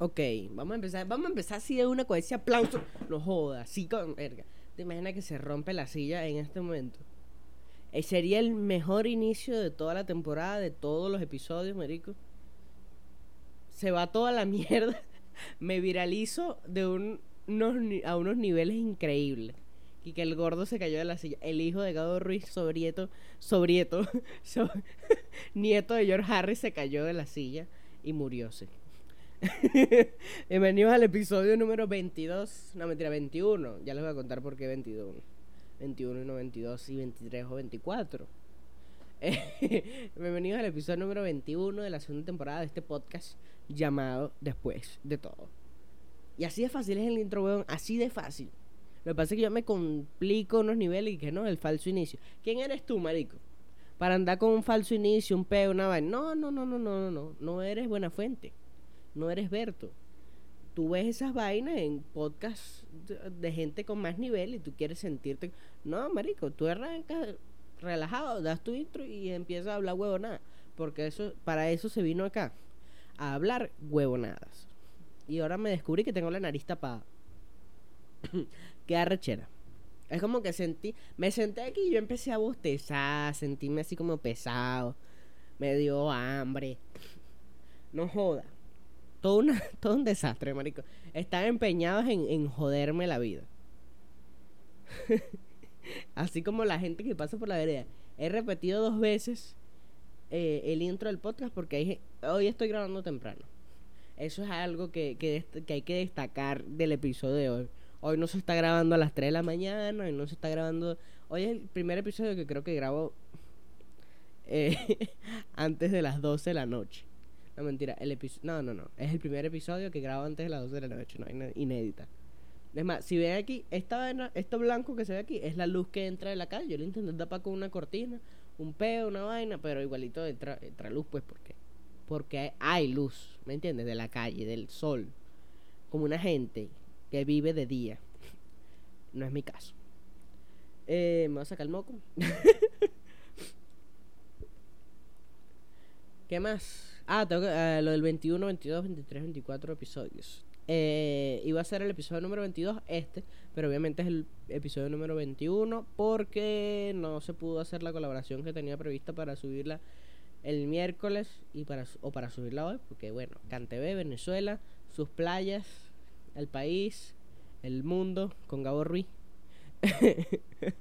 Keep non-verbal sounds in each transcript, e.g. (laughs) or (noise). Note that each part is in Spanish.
Ok, vamos a empezar, vamos a empezar así de una con ese aplauso. No joda, así con verga. ¿Te imaginas que se rompe la silla en este momento? Eh, sería el mejor inicio de toda la temporada, de todos los episodios, marico. Se va toda la (laughs) mierda. Me viralizo de un, unos a unos niveles increíbles. Y que el gordo se cayó de la silla. El hijo de Gado Ruiz, sobrieto, sobrieto, (laughs) so- (laughs) nieto de George Harris, se cayó de la silla y murióse. (laughs) Bienvenidos al episodio número 22. No, mentira, 21. Ya les voy a contar por qué 21. 21 y no 22 y 23 o 24. Eh, (laughs) Bienvenidos al episodio número 21 de la segunda temporada de este podcast llamado Después de todo. Y así de fácil es el intro, weón. Así de fácil. Lo que pasa es que yo me complico unos niveles y que no, el falso inicio. ¿Quién eres tú, marico? Para andar con un falso inicio, un peo, una vaina. No, no, no, no, no, no, no. No eres buena fuente. No eres Berto. Tú ves esas vainas en podcasts de, gente con más nivel y tú quieres sentirte. No, marico, tú arrancas relajado, das tu intro y empiezas a hablar huevonadas. Porque eso, para eso se vino acá. A hablar huevonadas. Y ahora me descubrí que tengo la nariz tapada. (coughs) Qué arrechera. Es como que sentí, me senté aquí y yo empecé a bostezar, sentirme así como pesado, me dio hambre. No joda. Todo, una, (laughs) todo un desastre, marico. Están empeñados en, en joderme la vida. (laughs) así como la gente que pasa por la vereda. He repetido dos veces eh, el intro del podcast porque hay- hoy estoy grabando temprano. Eso es algo que, que, hay que destacar del episodio de hoy. Hoy no se está grabando a las 3 de la mañana, hoy no se está grabando... Hoy es el primer episodio que creo que grabo eh, (laughs) antes de las 12 de la noche. No, mentira, el episodio... No, no, no. Es el primer episodio que grabo antes de las 12 de la noche, no, inédita. Es más, si ven aquí, esta esto blanco que se ve aquí es la luz que entra de la calle. Yo lo intenté tapar con una cortina, un peo, una vaina, pero igualito entra, entra luz, pues, ¿por qué? Porque hay luz, ¿me entiendes? De la calle, del sol. Como una gente que vive de día. (laughs) No es mi caso. Eh, me voy a sacar el moco. (laughs) ¿Qué más? Ah, tengo que, ah, lo del 21, 22, 23, 24 episodios. Eh, iba a ser el episodio número 22 este, pero obviamente es el episodio número 21 porque no se pudo hacer la colaboración que tenía prevista para subirla el miércoles y para o para subirla hoy, porque bueno, Cantebé, Venezuela, sus playas, el país, el mundo con Gabo Ruiz. (laughs)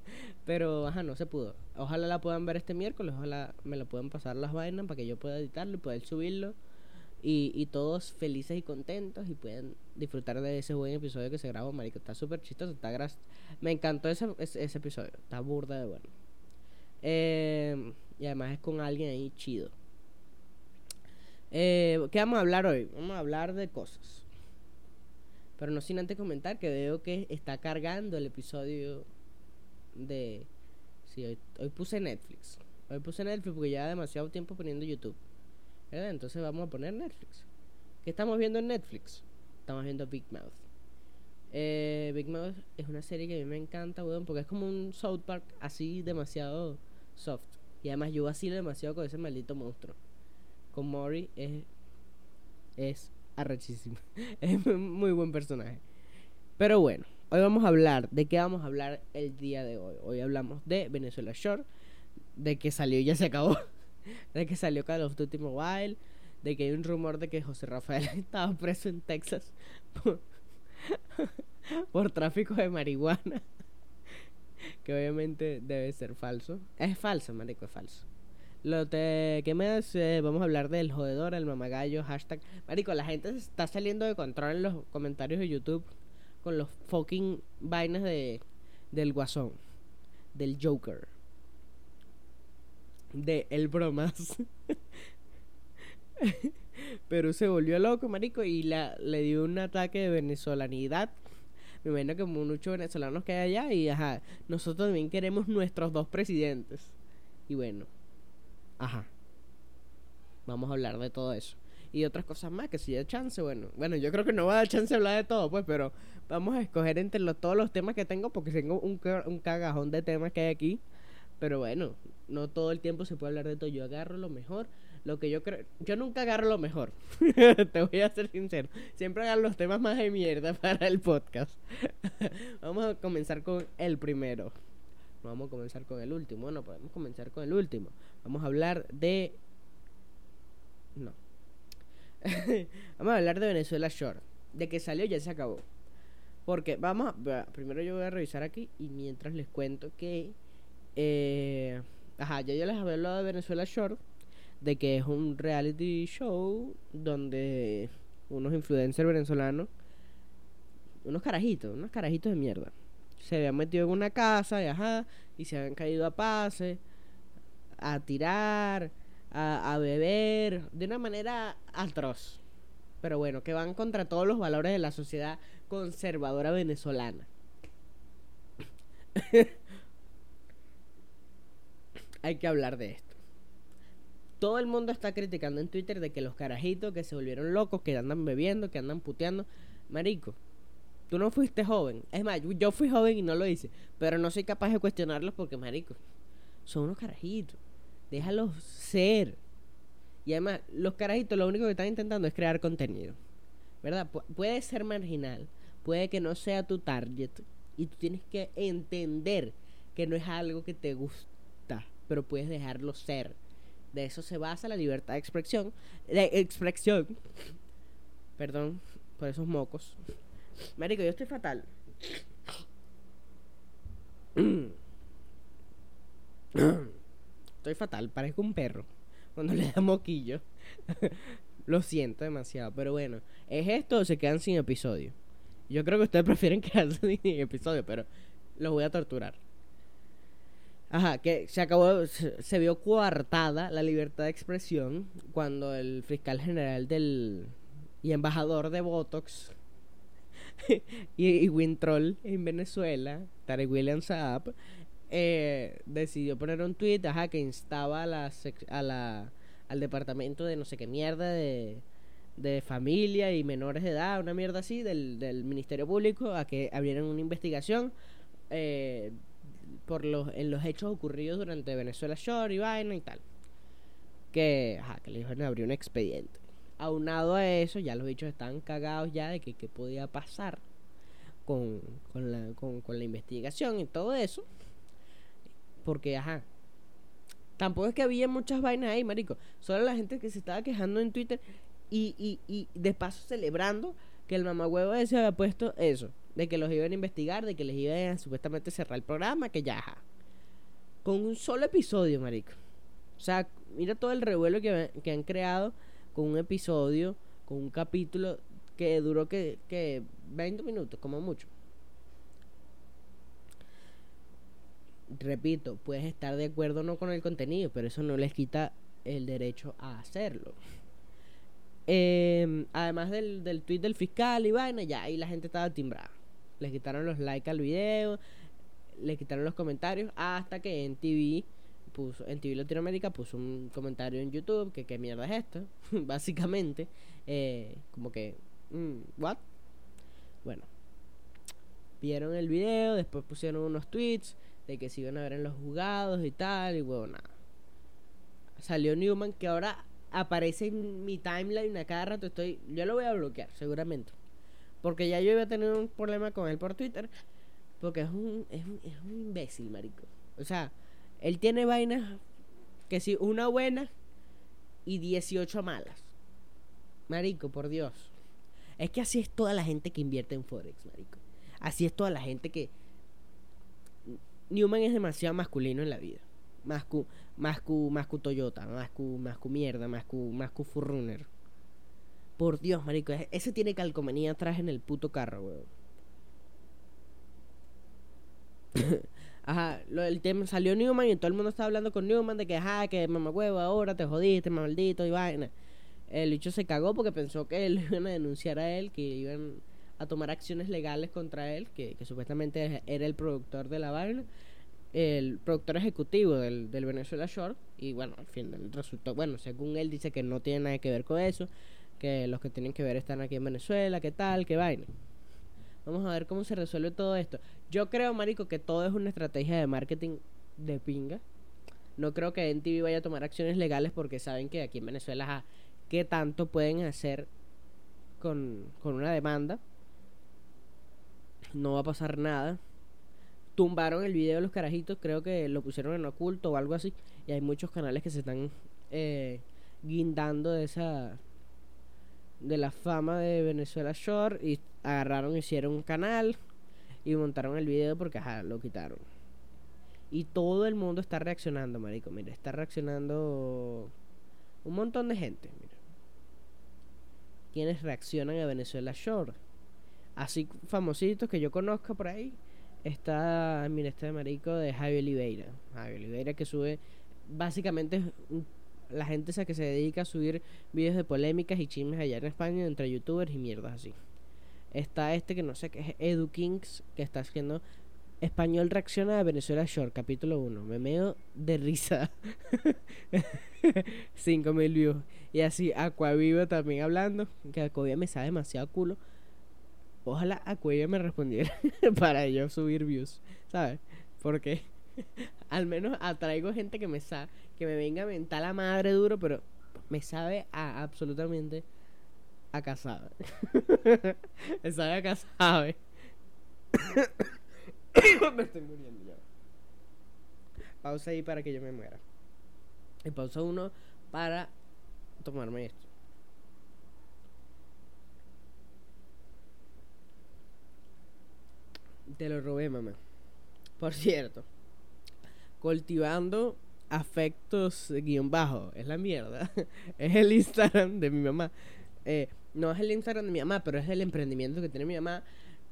Pero, ajá, no se pudo. Ojalá la puedan ver este miércoles, ojalá me lo puedan pasar las vainas para que yo pueda editarlo y poder subirlo. Y, y todos felices y contentos y puedan disfrutar de ese buen episodio que se grabó, marico. Está súper chistoso, está. Me encantó ese, ese, episodio, está burda de bueno. Eh, y además es con alguien ahí chido. Eh, ¿Qué vamos a hablar hoy? Vamos a hablar de cosas. Pero no sin antes comentar que veo que está cargando el episodio de... Sí, hoy, puse Netflix. Hoy puse Netflix porque ya demasiado tiempo poniendo YouTube. ¿Verdad? Entonces vamos a poner Netflix. ¿Qué estamos viendo en Netflix? Estamos viendo Big Mouth. Eh, Big Mouth es una serie que a mí me encanta, weón, porque es como un South Park así demasiado soft. Y además yo vacilo demasiado con ese maldito monstruo. Con Mori es... Es arrechísimo. (laughs) es muy buen personaje. Pero bueno, hoy vamos a hablar. ¿De qué vamos a hablar el día de hoy? Hoy hablamos de Venezuela Shore. De que salió y ya se acabó. (laughs) de que salió Call of Duty Mobile. De que hay un rumor de que José Rafael (laughs) estaba preso en Texas por, por tráfico de marihuana. que obviamente debe ser falso. Es falso, marico, es falso. Lo te, ¿Qué más? Eh, vamos a hablar del jodedor, el mamagallo, hashtag. Marico, la gente se está saliendo de control en los comentarios de YouTube con los fucking vainas de del guasón, del Joker, de el bromas. (laughs) Pero se volvió loco, marico, y la, le dio un ataque de venezolanidad. Me imagino que muchos venezolanos que hay allá y ajá, nosotros también queremos nuestros dos presidentes. Y bueno, ajá. Vamos a hablar de todo eso. Y otras cosas más, que si da chance, bueno. Bueno, yo creo que no va a dar chance de hablar de todo, pues, pero vamos a escoger entre los, todos los temas que tengo, porque tengo un, un cagajón de temas que hay aquí. Pero bueno, no todo el tiempo se puede hablar de todo. Yo agarro lo mejor, lo que yo creo, yo nunca agarro lo mejor. (laughs) Te voy a ser sincero. Siempre agarro los temas más de mierda (laughs) para el podcast. (laughs) vamos a comenzar con el primero. No vamos a comenzar con el último. Bueno, podemos comenzar con el último. Vamos a hablar de no. (laughs) vamos a hablar de Venezuela Short. De que salió ya se acabó. Porque vamos a, primero yo voy a revisar aquí y mientras les cuento que eh, ajá, ya yo les había hablado de Venezuela Short de que es un reality show donde unos influencers venezolanos, unos carajitos, unos carajitos de mierda, se habían metido en una casa y, ajá, y se habían caído a pase, a tirar, a, beber, de una manera atroz. Pero bueno, que van contra todos los valores de la sociedad conservadora venezolana. (laughs) Hay que hablar de esto. Todo el mundo está criticando en Twitter de que los carajitos que se volvieron locos, que andan bebiendo, que andan puteando. Marico, tú no fuiste joven. Es más, yo fui joven y no lo hice. Pero no soy capaz de cuestionarlos porque, marico, son unos carajitos. Déjalos ser. Y además, los carajitos lo único que están intentando es crear contenido. ¿Verdad? puede ser marginal. Puede que no sea tu target. Y tú tienes que entender que no es algo que te gusta. Pero puedes dejarlo ser de eso se basa la libertad de expresión. De expresión. Perdón por esos mocos. Marico, yo estoy fatal. (clears throat) (clears throat) Estoy fatal, parezco un perro. Cuando le da moquillo. (laughs) Lo siento demasiado, pero bueno. ¿Es esto o se quedan sin episodio? Yo creo que ustedes (laughs) prefieren quedarse sin episodio, pero los voy a torturar. Ajá, que se acabó, se, vio coartada la libertad de expresión cuando el fiscal general del y embajador de Botox (laughs) y, y, Wintroll en Venezuela, Tarek William Saab, eh, decidió poner un tweet, ajá, que instaba a la, a la, al departamento de no sé qué mierda de, de familia y menores de edad, una mierda así, del, del Ministerio Público, a que abrieran una investigación eh, por los, en los hechos ocurridos durante Venezuela Shore y vaina y tal. Que, ajá, que le dijeron abrir un expediente. Aunado a eso, ya los bichos están cagados ya de que qué podía pasar con, con, la, con, con la investigación y todo eso. Porque, ajá, tampoco es que había muchas vainas ahí, marico. Solo la gente que se estaba quejando en Twitter y, y, y de paso celebrando que el mamagüevo ese había puesto eso de que los iban a investigar, de que les iban a supuestamente cerrar el programa, que ya, Con un solo episodio, marico. O sea, mira todo el revuelo que, que han creado con un episodio, con un capítulo que duró que, que 20 minutos, como mucho. Repito, puedes estar de acuerdo o no con el contenido, pero eso no les quita el derecho a hacerlo. Eh, además del, del tweet del fiscal y vaina, ya ahí la gente estaba timbrada les quitaron los likes al video, les quitaron los comentarios, hasta que en TV puso, en TV Latinoamérica puso un comentario en YouTube que qué mierda es esto, (laughs) básicamente, eh, como que, mm, what? Bueno, vieron el video, después pusieron unos tweets de que se iban a ver en los jugados y tal, y bueno, nada. Salió Newman que ahora aparece en mi timeline a cada rato, estoy, yo lo voy a bloquear seguramente. Porque ya yo iba a tener un problema con él por Twitter. Porque es un, es un, es un imbécil, marico. O sea, él tiene vainas que si una buena y 18 malas. Marico, por Dios. Es que así es toda la gente que invierte en Forex, marico. Así es toda la gente que... Newman es demasiado masculino en la vida. Más cu, más cu, más Toyota, más cu, más mierda, más cu, más Furrunner. Por Dios, marico, ese tiene calcomanía atrás en el puto carro, weón. (laughs) ajá, el tema salió Newman y todo el mundo estaba hablando con Newman de que, ajá, que mamá huevo, ahora te jodiste, maldito y vaina. El bicho se cagó porque pensó que él iban a denunciar a él, que iban a tomar acciones legales contra él, que, supuestamente era el productor de la vaina, el productor ejecutivo del, del Venezuela Short. Y bueno, al fin resultó, bueno, según él dice que no tiene nada que ver con eso que los que tienen que ver están aquí en Venezuela, qué tal, qué vaina. Vamos a ver cómo se resuelve todo esto. Yo creo, marico, que todo es una estrategia de marketing de pinga. No creo que NTV vaya a tomar acciones legales porque saben que aquí en Venezuela, ¿qué tanto pueden hacer con, con una demanda? No va a pasar nada. Tumbaron el video de los carajitos, creo que lo pusieron en oculto o algo así. Y hay muchos canales que se están eh, guindando de esa de la fama de Venezuela Shore y agarraron, hicieron un canal y montaron el video porque ajá, lo quitaron. Y todo el mundo está reaccionando, marico. Mira, está reaccionando un montón de gente. Mira. Quienes reaccionan a Venezuela Shore. Así famositos que yo conozca por ahí. Está, mira, este marico de Javi Oliveira. Javi Oliveira que sube. Básicamente la gente esa que se dedica a subir videos de polémicas y chismes allá en España entre youtubers y mierdas así. Está este que no sé qué es Edu Kings que está haciendo Español reacciona a Venezuela Short, capítulo 1. Me meo de risa. (laughs) 5000 views. Y así, Aquaviva también hablando. Que Aquaviva me sabe demasiado culo. Ojalá Aquaviva me respondiera (laughs) para yo subir views. ¿Sabes? Porque (laughs) al menos atraigo gente que me sabe. Que me venga a mentar la madre duro, pero me sabe a absolutamente a casada. (laughs) me sabe a casada. (coughs) me estoy muriendo ya. Pausa ahí para que yo me muera. Y pausa uno para tomarme esto. Te lo robé, mamá. Por cierto, cultivando afectos guion bajo. Es la mierda. (laughs) es el Instagram de mi mamá. Eh, no es el Instagram de mi mamá, pero es el emprendimiento que tiene mi mamá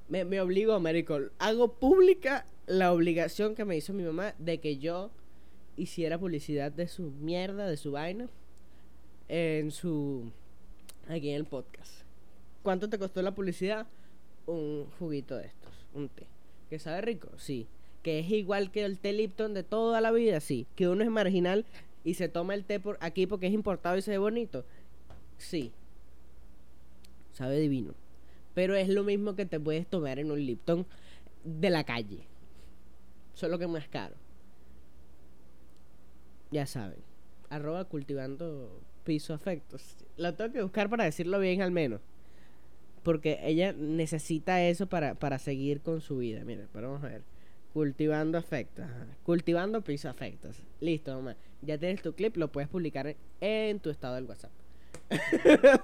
me, me obligo, marico. Hago pública la obligación que me hizo mi mamá de que yo hiciera publicidad de su mierda, de su vaina, en su. aquí en el podcast. ¿Cuánto te costó la publicidad? Un juguito de estos, un té. ¿Que sabe rico? Sí. ¿Que es igual que el té Lipton de toda la vida? Sí. ¿Que uno es marginal y se toma el té por aquí porque es importado y se ve bonito? Sí. Sabe divino. Pero es lo mismo que te puedes tomar en un Lipton de la calle. Solo que más caro. Ya saben. Arroba cultivando piso afectos. Lo tengo que buscar para decirlo bien al menos. Porque ella necesita eso para, para seguir con su vida. Mira, pero vamos a ver. Cultivando afectos. Cultivando piso afectos. Listo, mamá. Ya tienes tu clip, lo puedes publicar en tu estado del WhatsApp. (laughs)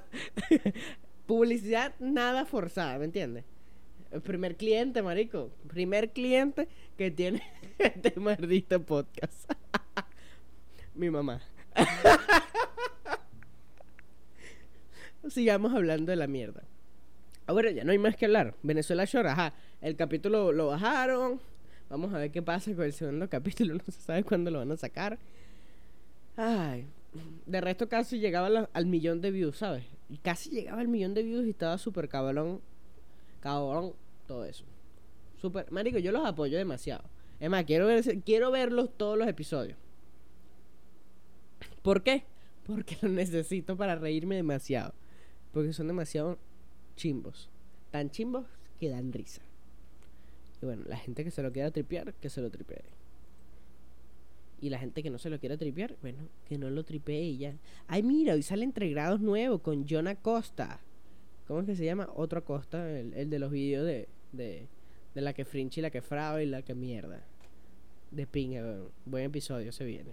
publicidad nada forzada, ¿me entiendes? El primer cliente, marico. Primer cliente que tiene (laughs) este maldito podcast. (laughs) Mi mamá. Sigamos hablando de la mierda. Ahora ya no hay más que hablar. Venezuela Shore, ajá. El capítulo lo bajaron. Vamos a ver qué pasa con el segundo (laughs) capítulo. No se sabe cuándo lo van a sacar. Ay. De resto casi llegaba al millón de views, ¿sabes? Casi llegaba al millón de views y estaba súper cabrón. Cabrón, todo eso. Súper. Marico, yo los apoyo demasiado. Es más, quiero, quiero verlos todos los episodios. ¿Por qué? Porque (laughs) los necesito para reírme demasiado. Porque son demasiado chimbos. Tan chimbos que dan risa. Y bueno, la gente que se lo quiera tripear, que se lo tripee. Y la gente que no se lo quiera tripear, bueno, que no lo tripee y ya. Ay, mira, hoy sale entre grados nuevo con John Acosta. ¿Cómo es que se llama? Otro Acosta, el, de los vídeos de, de, de la que fringe y la que fraude y la que mierda. De pinga, buen episodio se viene.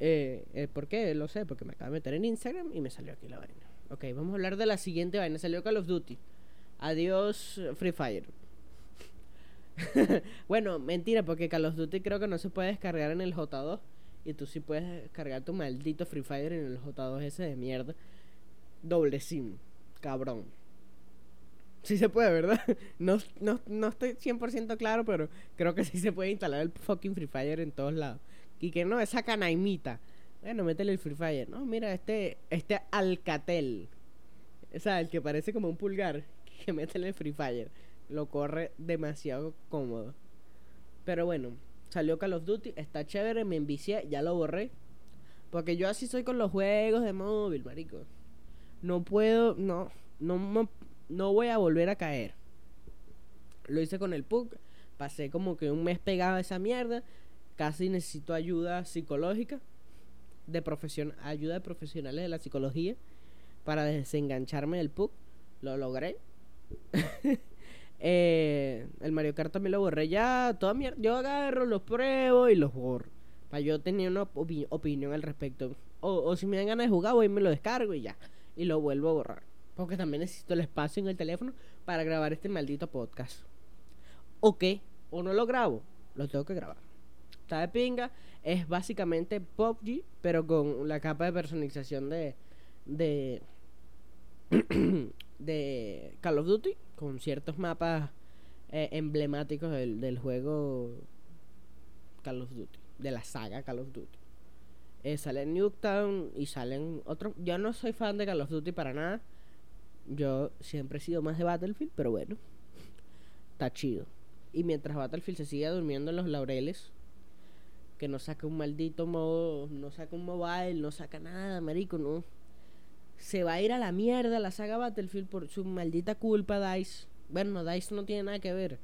Eh, eh, ¿Por qué? Lo sé, porque me acabo de meter en Instagram y me salió aquí la vaina. Ok, vamos a hablar de la siguiente vaina. Salió Call of Duty. Adiós, Free Fire. (laughs) bueno, mentira, porque Call of Duty creo que no se puede descargar en el J2. Y tú sí puedes descargar tu maldito Free Fire en el J2 ese de mierda. Doble SIM, cabrón. Sí se puede, ¿verdad? (laughs) No, no, no estoy 100% claro, pero creo que sí se puede instalar el fucking Free Fire en todos lados. Y que no, esa canaimita. Bueno, métele el Free Fire. No, mira, este, este Alcatel. O sea, el que parece como un pulgar. (laughs) Que métele el Free Fire lo corre demasiado cómodo. Pero bueno, salió Call of Duty, está chévere, me envicié, ya lo borré. Porque yo así soy con los juegos de móvil, marico. No puedo, no, no, no, voy a volver a caer. Lo hice con el PUC, pasé como que un mes pegado a esa mierda. casi necesito ayuda psicológica, de profesión, ayuda de profesionales de la psicología para desengancharme del PUC. Lo logré. (laughs) eh, el Mario Kart también lo borré ya. Toda mierda. Yo agarro, los pruebo y los borro. Para yo tener una opinión al respecto. O, o, si me dan ganas de jugar, voy y me lo descargo y ya. Y lo vuelvo a borrar. Porque también necesito el espacio en el teléfono para grabar este maldito podcast. ¿O qué? ¿O no lo grabo? Lo tengo que grabar. Está de pinga. Es básicamente PUBG, pero con la capa de personalización de. de. (clears throat) de Call of Duty. Con ciertos mapas eh, emblemáticos del, del juego Call of Duty. De la saga Call of Duty. Eh, sale Nuketown y salen otros. Yo no soy fan de Call of Duty para nada. Yo siempre he sido más de Battlefield, pero bueno, (laughs) está chido. Y mientras Battlefield se siga durmiendo en los laureles, que no saca un maldito modo, no saca un mobile, no saca nada, marico, no. Se va a ir a la mierda la saga Battlefield por su maldita culpa, DICE. Bueno, DICE no tiene nada que ver.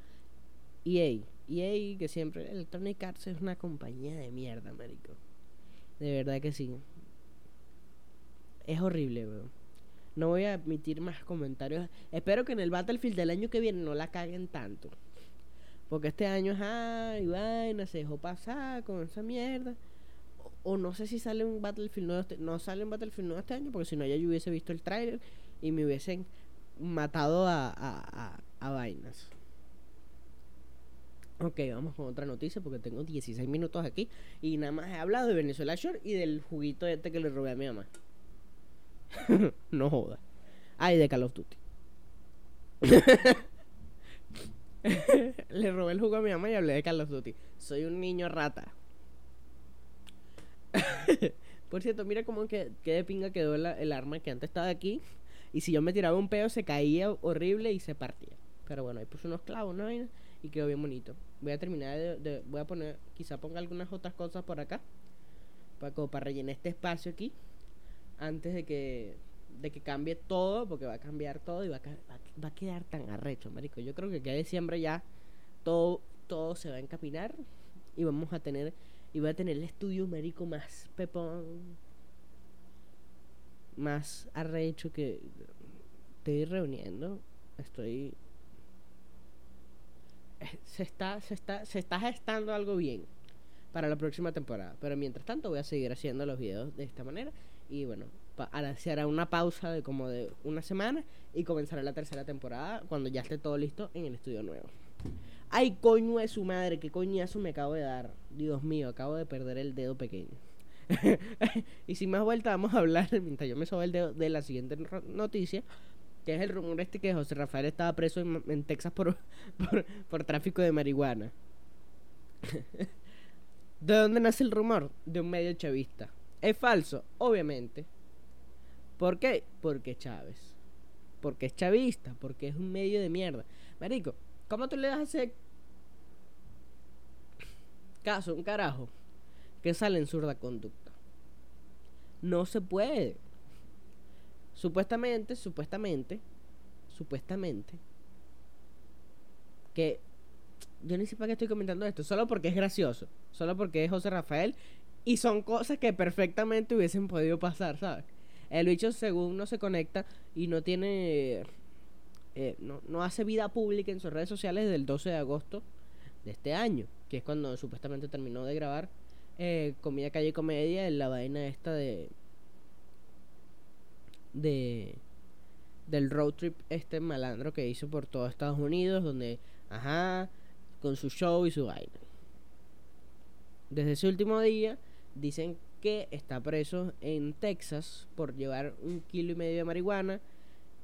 EA, EA que siempre Electronic Arts es una compañía de mierda, marico. De verdad que sí. Es horrible, weón. No voy a admitir más comentarios. Espero que en el Battlefield del año que viene no la caguen tanto. Porque este año, ay, vaina, se dejó pasar con esa mierda. O, no sé si sale un Battlefield nuevo este, no sale un Battlefield nuevo este año, porque si no ya yo hubiese visto el trailer y me hubiesen matado a, a, a, vainas. Ok, vamos con otra noticia porque tengo 16 minutos aquí y nada más he hablado de Venezuela Shore y del juguito este que le robé a mi mamá. (laughs) no joda. Ay, de Call of Duty. (laughs) (laughs) Le robé el jugo a mi mamá y hablé de Call of Duty. Soy un niño rata. (laughs) Por cierto, mira cómo que, que de pinga quedó el arma que antes estaba aquí. Y si yo me tiraba un pedo, se caía horrible y se partía. Pero bueno, ahí puse unos clavos, ¿no? Y quedó bien bonito. Voy a terminar de, Voy a poner. Quizá ponga algunas otras cosas por acá. Para, como para rellenar este espacio aquí antes de que de que cambie todo, porque va a cambiar todo y va a, va, a quedar tan arrecho, marico. Yo creo que de diciembre ya todo todo se va a encaminar y vamos a tener y va a tener el estudio marico más pepón más arrecho que estoy reuniendo, estoy eh, se está se está se está gestando algo bien para la próxima temporada, pero mientras tanto voy a seguir haciendo los videos de esta manera y bueno, se hará una pausa de como de una semana y comenzará la tercera temporada cuando ya esté todo listo en el estudio nuevo. Ay, coño de su madre, qué coñazo me acabo de dar. Dios mío, acabo de perder el dedo pequeño. (laughs) y sin más vuelta, vamos a hablar, mientras yo me sobo el dedo, de la siguiente noticia, que es el rumor este que José Rafael estaba preso en, Texas por, (laughs) por, por tráfico de marihuana. (laughs) ¿De dónde nace el rumor? De un medio chavista. ¿Es falso? Obviamente. ¿Por qué? Porque Chávez. Porque es chavista, porque es un medio de mierda. Marico, ¿cómo tú le das a hacer caso, un carajo, que sale en zurda conducta? No se puede. Supuestamente, supuestamente, supuestamente, que yo ni sé para qué estoy comentando esto, solo porque es gracioso, solo porque es José Rafael y son cosas que perfectamente hubiesen podido pasar, ¿sabes? El bicho según no se conecta y no tiene... Eh, no, no hace vida pública en sus redes sociales desde el 12 de agosto de este año, que es cuando supuestamente terminó de grabar eh, Comida Calle Comedia en la vaina esta de... de del road trip este malandro que hizo por todo Estados Unidos, donde, ajá, con su show y su vaina. Desde ese último día Dicen que está preso en Texas por llevar un kilo y medio de marihuana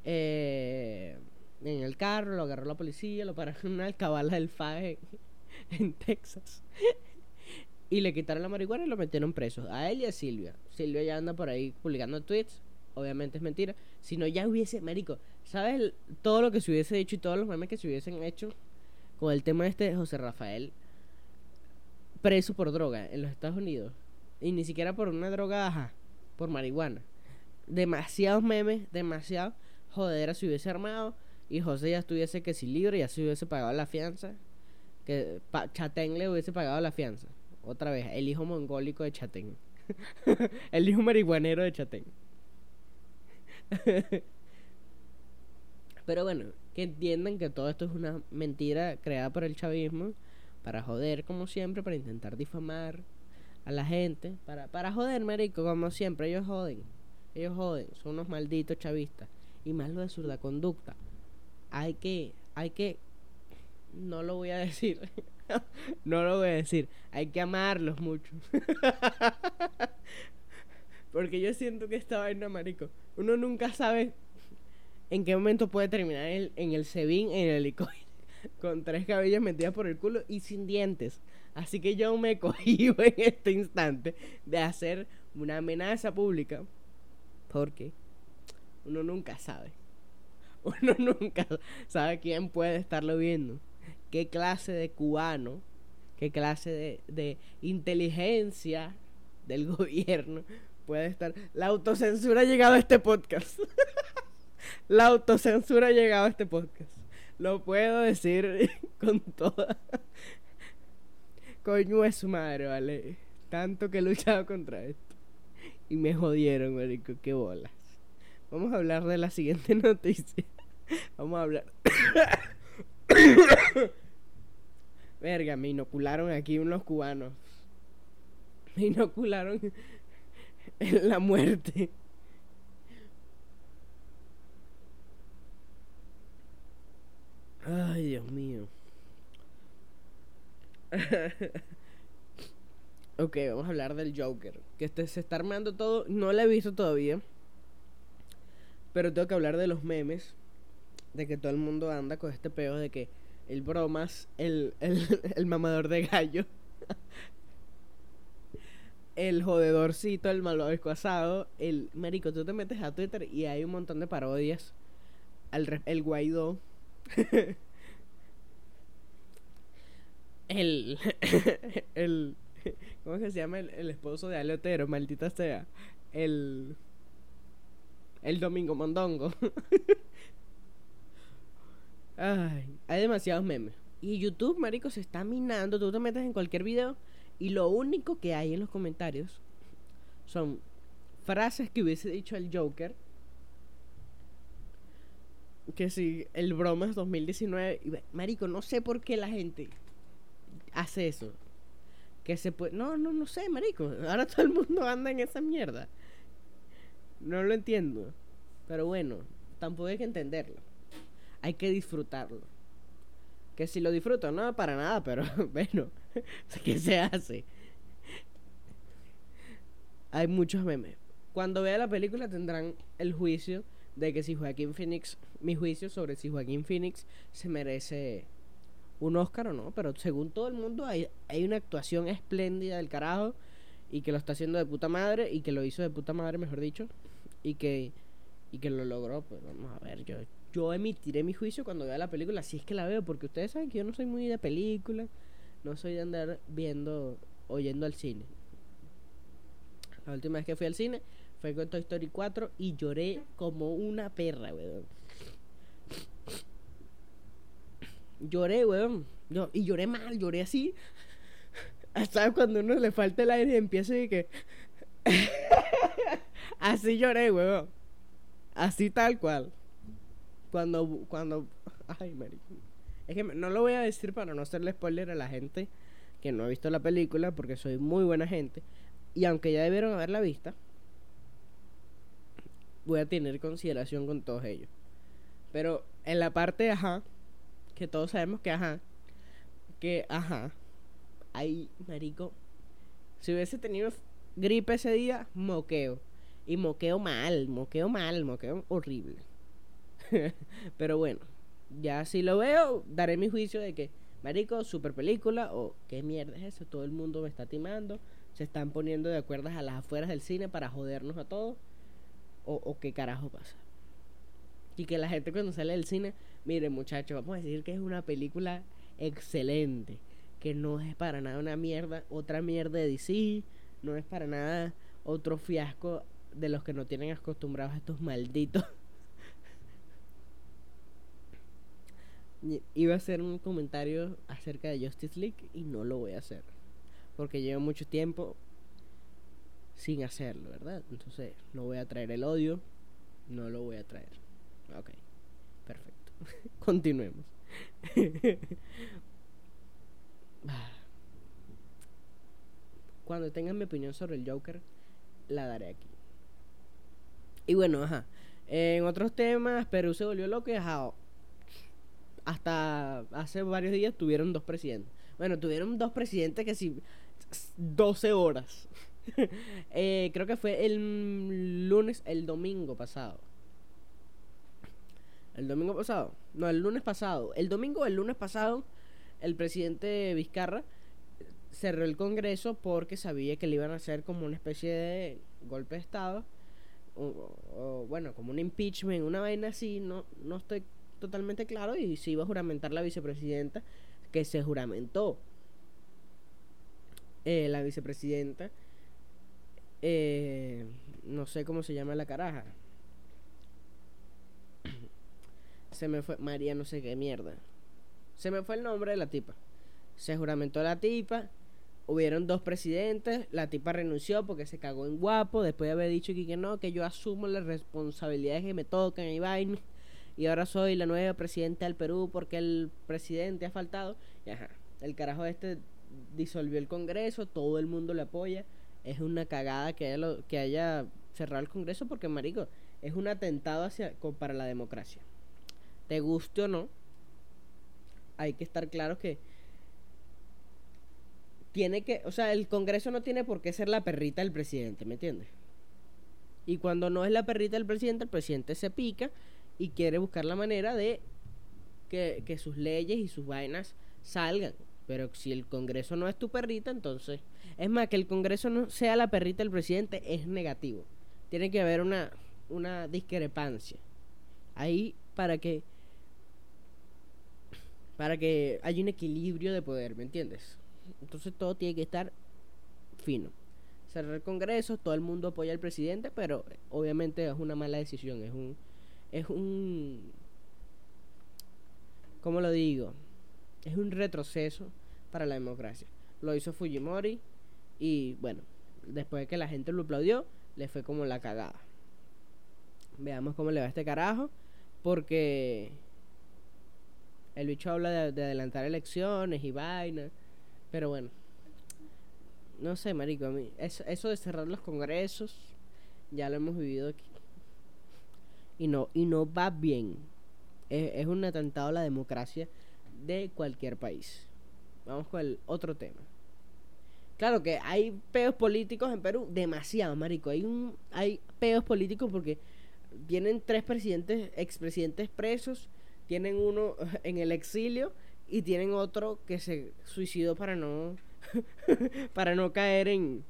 eh, en el carro, lo agarró la policía, lo pararon en una alcabala del FAE (laughs) en Texas. y le quitaron la marihuana y lo metieron preso. A él y a Silvia. Silvia ya anda por ahí publicando tweets. Obviamente es mentira. Si no, ya hubiese, marico, ¿sabes todo lo que se hubiese hecho y todos los memes que se hubiesen hecho con el tema este de José Rafael preso por droga en los Estados Unidos? Y ni siquiera por una droga, por marihuana. Demasiados memes, demasiado jodera se hubiese armado. Y José ya estuviese que si libre, ya se hubiese pagado la fianza. Que Chatén le hubiese pagado la fianza. Otra vez, el hijo mongólico de Chatén. (laughs) el hijo marihuanero de Chatén. (laughs) Pero bueno, que entiendan que todo esto es una mentira creada por el chavismo para joder como siempre, para intentar difamar a la gente, para, para joder, marico, como siempre, ellos joden. Ellos joden, son unos malditos chavistas. Y más lo de zurda conducta. Hay que, hay que, no lo voy a (laughs) decir, no lo voy a decir, hay que amarlos mucho. (laughs) Porque yo siento que esta vaina, marico, uno nunca sabe en qué momento puede terminar en el, en el en el helicoide, (laughs) con tres cabellas metidas por el culo y sin dientes. Así que yo me (laughs) cogí en este instante de hacer una amenaza pública. Porque uno nunca sabe. (laughs) Uno nunca sabe quién puede estarlo viendo. Qué clase de cubano, qué clase de, de inteligencia del (laughs) gobierno puede estar. La autocensura ha llegado a este podcast. La autocensura ha llegado a este podcast. Lo puedo decir con toda. Coño es su madre, vale. Tanto que he luchado contra esto. Y me jodieron, marico. Qué bolas. Vamos a hablar de la siguiente (laughs) noticia. Vamos a hablar. (coughs) Verga, me inocularon aquí unos cubanos. Me inocularon (laughs) en la muerte. Ay, Dios mío. (laughs) ok, vamos a hablar del Joker. Que este se está armando todo. No lo he visto todavía. Pero tengo que hablar de los memes. De que todo el mundo anda con este peo de que el bromas, el, el, (laughs) el mamador de gallo. (laughs) el jodedorcito, el malvado escuasado. El marico, tú te metes a Twitter y hay un montón de parodias. Al, el Guaidó el, (laughs) el, ¿cómo que se llama? El, esposo de Aleotero, maldita sea. El, el Domingo Mondongo. (laughs) Ay, hay demasiados memes. Y YouTube, marico, se está minando. Tú te metes en cualquier video y lo único que hay en los comentarios son frases que hubiese dicho el Joker que si el bromas 2019, marico, no sé por qué la gente hace eso. Que se puede, no, no, no sé, marico. (laughs) Ahora todo el mundo anda en esa mierda. No lo entiendo. Pero bueno, tampoco hay que entenderlo. Hay que disfrutarlo. Que si lo disfruto, no para nada, pero (laughs) bueno, (laughs) ¿qué se hace? Hay muchos memes. Cuando vea la película tendrán el juicio de que si Joaquín Phoenix, mi juicio sobre si Joaquín Phoenix se merece un Oscar o no, pero según todo el mundo hay, hay una actuación espléndida del carajo y que lo está haciendo de puta madre y que lo hizo de puta madre, mejor dicho, y que y que lo logró, pues vamos a ver, yo yo emitiré mi juicio cuando vea la película, si es que la veo, porque ustedes saben que yo no soy muy de película, no soy de andar viendo, oyendo al cine. La última vez que fui al cine fue con Toy Story 4 y lloré como una perra, weón. Lloré, weón. Y lloré mal, lloré así. Hasta cuando uno le falta el aire y empieza y que. (laughs) así lloré, weón. Así tal cual. Cuando. cuando Ay, marico. Es que no lo voy a decir para no hacerle spoiler a la gente que no ha visto la película, porque soy muy buena gente. Y aunque ya debieron haberla vista, voy a tener consideración con todos ellos. Pero en la parte ajá, que todos sabemos que ajá, que ajá, ahí, marico, si hubiese tenido gripe ese día, moqueo. Y moqueo mal, moqueo mal, moqueo horrible. (laughs) Pero bueno, ya si lo veo, daré mi juicio de que, marico, super película o qué mierda es eso, todo el mundo me está timando, se están poniendo de acuerdo a las afueras del cine para jodernos a todos o, qué carajo pasa. Y que la gente cuando sale del cine, mire muchachos, vamos a decir que es una película excelente, que no es para nada una mierda, otra mierda de DC, no es para nada otro fiasco de los que no tienen acostumbrados a estos malditos. (laughs) Iba a hacer un comentario acerca de Justice League y no lo voy a hacer. porque llevo mucho tiempo sin hacerlo, ¿verdad? Entonces no voy a traer el odio, no lo voy a traer. Ok, perfecto. (laughs) Continuemos. (laughs) Cuando tengan mi opinión sobre el Joker, la daré aquí. Y bueno, ajá. En otros temas, Perú se volvió loco y hasta hace varios días tuvieron dos presidentes. Bueno, tuvieron dos presidentes que sí, 12 horas. (laughs) Eh, creo que fue el lunes, el domingo pasado. El domingo pasado. No, el lunes pasado. El domingo, el lunes pasado, el presidente Vizcarra cerró el Congreso porque sabía que le iban a hacer como una especie de golpe de Estado. O, bueno, como un impeachment, una vaina así. No, no estoy totalmente claro. Y se iba a juramentar la vicepresidenta, que se juramentó. Eh, la vicepresidenta. Eh, no sé cómo se llama la caraja. Se me fue. María, no sé qué mierda. Se me fue el nombre de la tipa. Se juramentó la tipa. Hubieron dos presidentes. La tipa renunció porque se cagó en guapo. Después de haber dicho que, no, que yo asumo las responsabilidades que me tocan y vaina. Y ahora soy la nueva presidenta del Perú porque el presidente ha faltado. Ajá. El carajo este disolvió el Congreso. Todo el mundo le apoya. Es una cagada que haya, que haya cerrado el Congreso porque, marico, es un atentado hacia, para la democracia te guste o no, hay que estar claro que tiene que, o sea, el Congreso no tiene por qué ser la perrita del presidente, ¿me entiendes? Y cuando no es la perrita del presidente, el presidente se pica y quiere buscar la manera de que, que sus leyes y sus vainas salgan. Pero si el Congreso no es tu perrita, entonces... Es más, que el Congreso no sea la perrita del presidente es negativo. Tiene que haber una, una discrepancia. Ahí para que para que haya un equilibrio de poder, ¿me entiendes? Entonces todo tiene que estar fino. Cerrar el Congreso, todo el mundo apoya al presidente, pero obviamente es una mala decisión, es un es un ¿cómo lo digo? Es un retroceso para la democracia. Lo hizo Fujimori y bueno, después de que la gente lo aplaudió, le fue como la cagada. Veamos cómo le va a este carajo, porque el bicho habla de, adelantar elecciones y vaina. Pero bueno. No sé, marico. A mí, eso, de cerrar los congresos. Ya lo hemos vivido aquí. Y no, y no va bien. Es, un atentado a la democracia de cualquier país. Vamos con el otro tema. Claro que hay peos políticos en Perú, demasiado, marico. Hay un hay peos políticos porque tienen tres presidentes, expresidentes presos tienen uno (laughs) en el exilio y tienen otro que se suicidó para no (laughs) para no caer en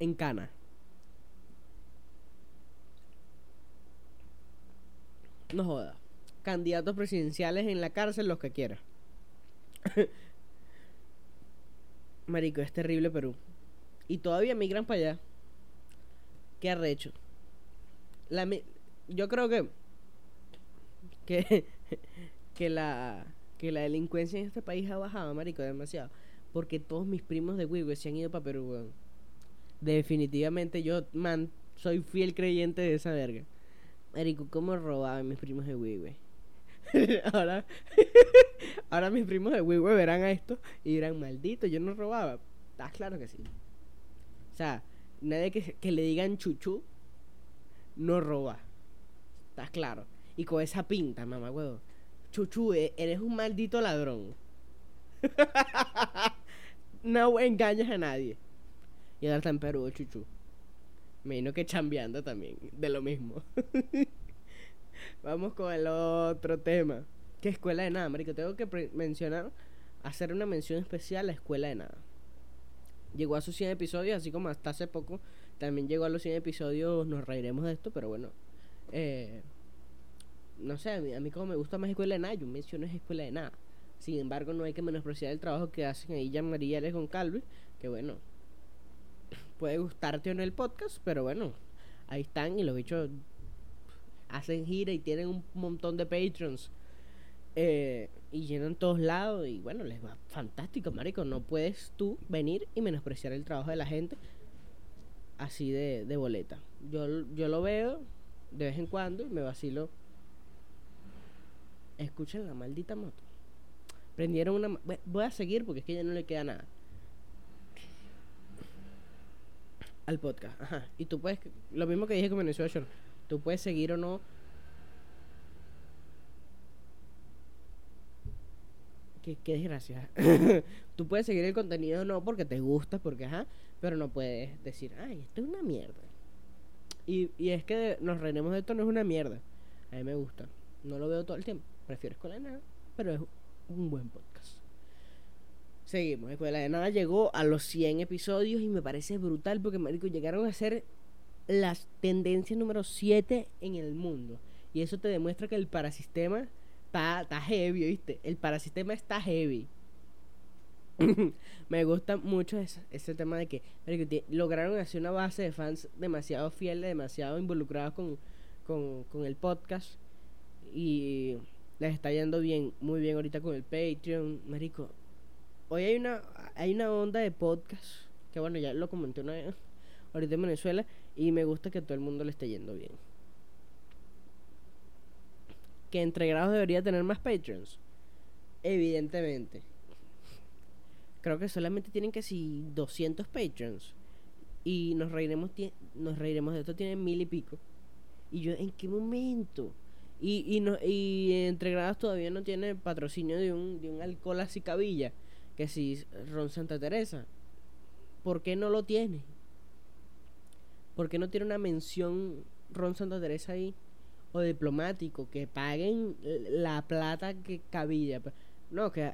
en cana. No joda. Candidatos presidenciales en la cárcel, los que quiera. (laughs) Marico, es terrible Perú. Y todavía migran para allá. ¿Qué arrecho? La, yo creo que que, (laughs) que, la, que la delincuencia en este país ha bajado, marico, demasiado. Porque todos mis primos de Wigwe se han ido para Perú, weón. Definitivamente yo, man, soy fiel creyente de esa verga. Marico, ¿cómo robaban mis primos de Wigwe? (laughs) ahora, (laughs) ahora mis primos de Wigwe verán a esto y dirán, maldito, yo no robaba. Estás claro que sí. O sea, nadie que, que le digan chuchu no roba. Estás claro. Y con esa pinta, mamá, huevo. Chuchu, e, eres un maldito ladrón. (laughs) no engañas a nadie. Y ahora está en Perú, Chuchu. Me que chambeando también, de lo mismo. (laughs) Vamos con el otro tema. ¿Qué escuela de nada, marico? Tengo que mencionar, hacer una mención especial a la escuela de nada. Llegó a sus 100 episodios, así como hasta hace poco también llegó a los 100 episodios, nos reiremos de esto, pero bueno. Eh, no sé, a mí, como me gusta más escuela de nada, yo menciono es escuela de nada. Sin embargo, no hay que menospreciar el trabajo que hacen ahí Jean María Alex Calvi, que bueno, (clears throat) puede gustarte o no el podcast, pero bueno, ahí están y los bichos hacen gira y tienen un montón de patrons. Eh, y llenan todos lados y bueno, les va fantástico, marico. No puedes tú venir y menospreciar el trabajo de la gente así de, de boleta. Yo, yo lo veo de vez en cuando y me vacilo. Escuchen la maldita moto. Prendieron una... Voy a seguir porque es que ya no le queda nada. Al podcast. Ajá. Y tú puedes... Lo mismo que dije con Venezuela Tú puedes seguir o no qué, desgracia. (laughs) Tú puedes seguir el contenido no porque te gusta, porque ajá, pero no puedes decir, ay, esto es una mierda. Y, y es que nos reiremos de esto, no es una mierda. A mí me gusta. No lo veo todo el tiempo. Prefiero Escuela de Nada, pero es un buen podcast. Seguimos. Escuela de Nada llegó a los 100 episodios y me parece brutal porque, marico, llegaron a ser las tendencias número 7 en el mundo. Y eso te demuestra que el parasistema está, heavy, ¿viste? El parasistema está heavy. (laughs) me gusta mucho ese, tema de que, lograron hacer una base de fans demasiado fieles, demasiado involucrados con, con, el podcast. Y les está yendo bien, muy bien ahorita con el Patreon, marico. Hoy hay una, hay una onda de podcast, que bueno, ya lo comenté una vez, ahorita en Venezuela, y me gusta que todo el mundo le esté yendo bien que entre grados debería tener más patrons. Evidentemente. Creo que solamente tienen que si 200 patrons. Y nos reiremos, nos reiremos de esto, tienen mil y pico. Y yo, ¿en qué momento? Y, y, no, y entre grados todavía no tiene patrocinio de un, de un alcohol así cabilla. Que si Ron Santa Teresa. ¿Por qué no lo tiene? ¿Por qué no tiene una mención Ron Santa Teresa ahí? o diplomático que paguen la plata que cabilla. No, que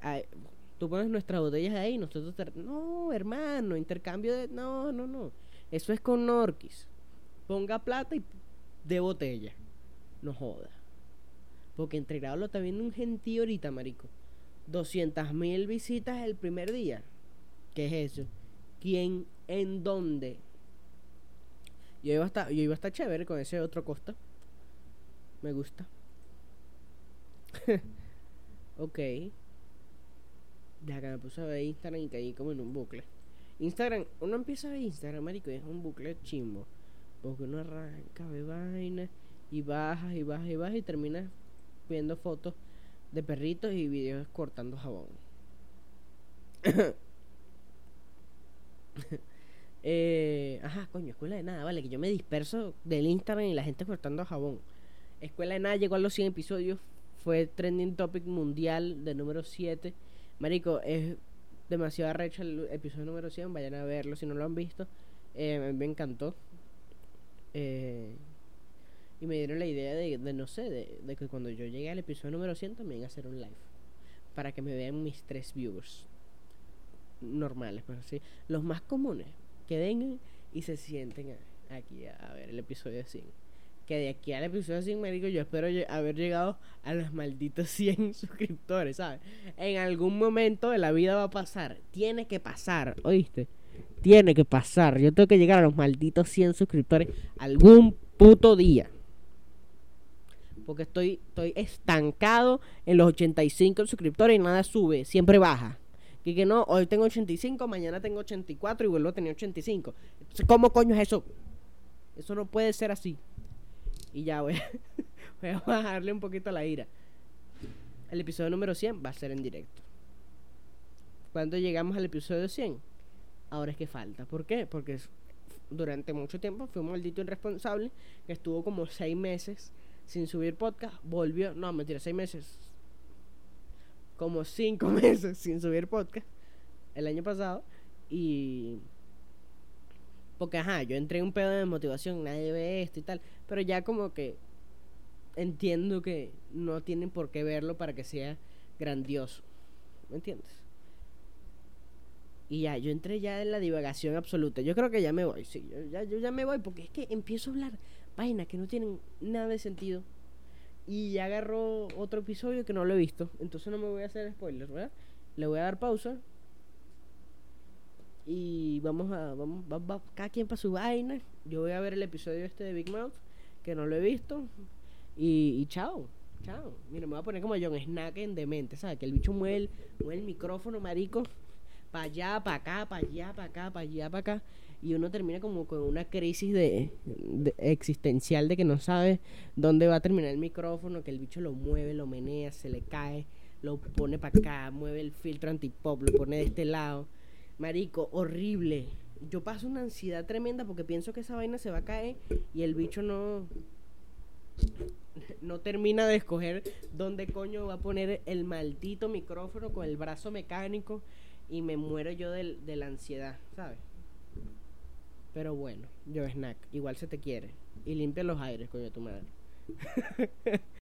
tú pones nuestras botellas ahí, nosotros no, hermano, intercambio de no, no, no. Eso es con Norquis. Ponga plata y de botella. No joda. Porque entregado lo está viendo un gentío ahorita, marico. 200 mil visitas el primer día. ¿Qué es eso? ¿Quién? ¿En dónde? Yo iba a estar, yo iba a estar chévere con ese otro costa. Me gusta. (laughs) ok. Ya que me puse a ver Instagram y caí como en un bucle. Instagram, uno empieza a ver Instagram, marico, y es un bucle chimbo. Porque uno arranca, ve vaina y baja y baja y baja y termina viendo fotos de perritos y videos cortando jabón. (coughs) eh, ajá, coño, escuela de nada, vale, que yo me disperso del Instagram y la gente cortando jabón. Escuela de Nada llegó a los 100 episodios. Fue trending topic mundial de número 7. Marico, es demasiado arrecho el episodio número 100. Vayan a verlo si no lo han visto. Eh, me encantó. Eh, y me dieron la idea de, no sé, de, que cuando yo llegue al episodio número 100 también hacer un live. Para que me vean mis tres viewers. Normales, pero sí. Los más comunes. Que vengan y se sienten aquí a, ver el episodio 100 que de aquí al episodio 100, me digo, yo espero haber llegado a los malditos (laughs) 100 suscriptores, ¿sabes? En algún momento de la vida va a pasar. Tiene que pasar, ¿oíste? Tiene que pasar. Yo tengo que llegar a los malditos 100 suscriptores algún puto día. Porque estoy, estoy estancado en los 85 suscriptores y nada sube, siempre baja. Que, que no, hoy tengo 85, mañana tengo 84 y vuelvo a tener 85. ¿cómo coño es eso? Eso no puede ser así. Y ya voy a, (laughs) voy a bajarle un poquito la ira. El episodio número 100 va a ser en directo. Cuando llegamos al episodio 100, ahora es que falta. ¿Por qué? Porque durante mucho tiempo fue un maldito irresponsable que estuvo como 6 meses sin subir podcast. Volvió, no, mentira, 6 meses. Como 5 (laughs) meses sin subir podcast el año pasado. Y porque, ajá, yo entré en un pedo de motivación, nadie ve esto y tal. Pero ya como que entiendo que no tienen por qué verlo para que sea grandioso. ¿Me entiendes? Y ya, yo entré ya en la divagación absoluta. Yo creo que ya me voy, sí. Yo ya, yo ya me voy porque es que empiezo a hablar vainas que no tienen nada de sentido. Y ya agarró otro episodio que no lo he visto. Entonces no me voy a hacer spoilers, ¿verdad? Le voy a dar pausa y vamos a, vamos, va, cada quien para su vaina. Yo voy a ver el episodio este de Big Mouth, que no lo he visto. Y, y chao. Chao. Mira, me voy a poner como John Snack en demente, ¿sabes? Que el bicho mueve mueve el micrófono, marico, para allá, para acá, para allá, para acá, para allá, para acá. Y uno termina como con una crisis de, existencial de que no sabe dónde va a terminar el micrófono, que el bicho lo mueve, lo menea, se le cae, lo pone para acá, mueve el filtro antipop, lo pone de este lado. Marico, horrible. Yo paso una ansiedad tremenda porque pienso que esa vaina se va a caer y el bicho no no termina de escoger dónde coño va a poner el maldito micrófono con el brazo mecánico y me muero yo del- de la ansiedad, ¿sabes? Pero bueno, yo snack, igual se te quiere. Y limpia los aires, coño de tu madre. (laughs)